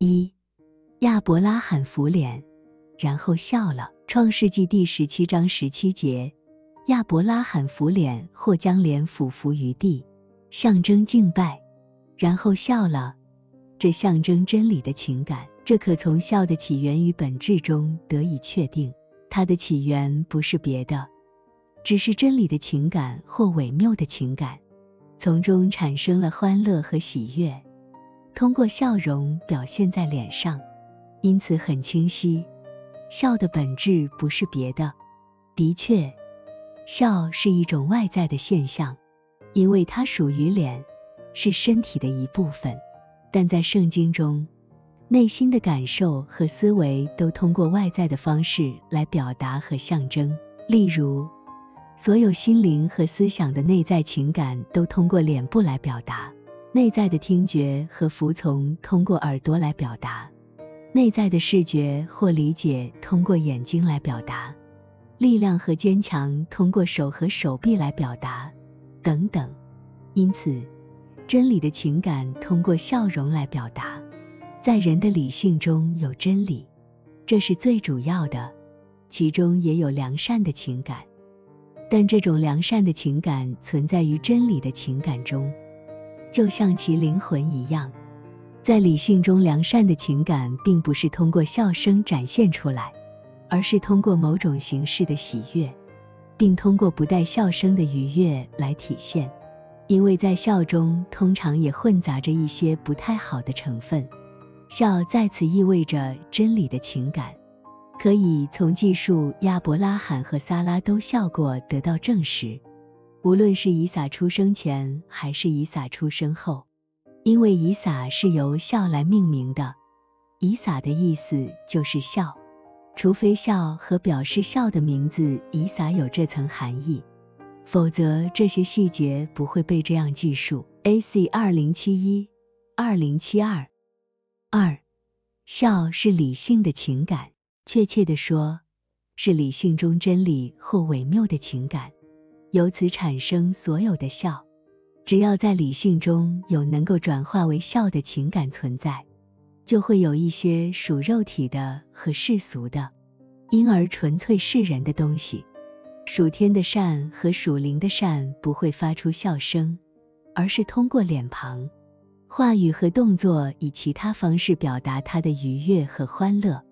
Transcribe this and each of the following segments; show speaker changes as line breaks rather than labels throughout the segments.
一，亚伯拉罕扶脸，然后笑了。创世纪第十七章十七节，亚伯拉罕扶脸或将脸俯伏于地，象征敬拜，然后笑了。这象征真理的情感，这可从笑的起源与本质中得以确定。它的起源不是别的，只是真理的情感或伪谬的情感，从中产生了欢乐和喜悦。通过笑容表现在脸上，因此很清晰，笑的本质不是别的。的确，笑是一种外在的现象，因为它属于脸，是身体的一部分。但在圣经中，内心的感受和思维都通过外在的方式来表达和象征。例如，所有心灵和思想的内在情感都通过脸部来表达。内在的听觉和服从通过耳朵来表达，内在的视觉或理解通过眼睛来表达，力量和坚强通过手和手臂来表达，等等。因此，真理的情感通过笑容来表达。在人的理性中有真理，这是最主要的，其中也有良善的情感，但这种良善的情感存在于真理的情感中。就像其灵魂一样，在理性中，良善的情感并不是通过笑声展现出来，而是通过某种形式的喜悦，并通过不带笑声的愉悦来体现。因为在笑中通常也混杂着一些不太好的成分，笑在此意味着真理的情感，可以从记述亚伯拉罕和撒拉都笑过得到证实。无论是以撒出生前还是以撒出生后，因为以撒是由笑来命名的，以撒的意思就是笑，除非笑和表示笑的名字以撒有这层含义，否则这些细节不会被这样记述。A.C. 二零七一二零七二二，笑是理性的情感，确切的说，是理性中真理或伪谬的情感。由此产生所有的笑，只要在理性中有能够转化为笑的情感存在，就会有一些属肉体的和世俗的，因而纯粹是人的东西。属天的善和属灵的善不会发出笑声，而是通过脸庞、话语和动作以其他方式表达他的愉悦和欢乐。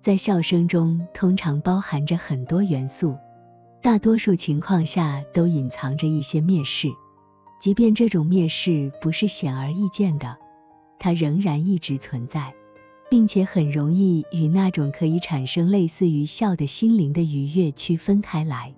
在笑声中通常包含着很多元素。大多数情况下都隐藏着一些蔑视，即便这种蔑视不是显而易见的，它仍然一直存在，并且很容易与那种可以产生类似于笑的心灵的愉悦区分开来。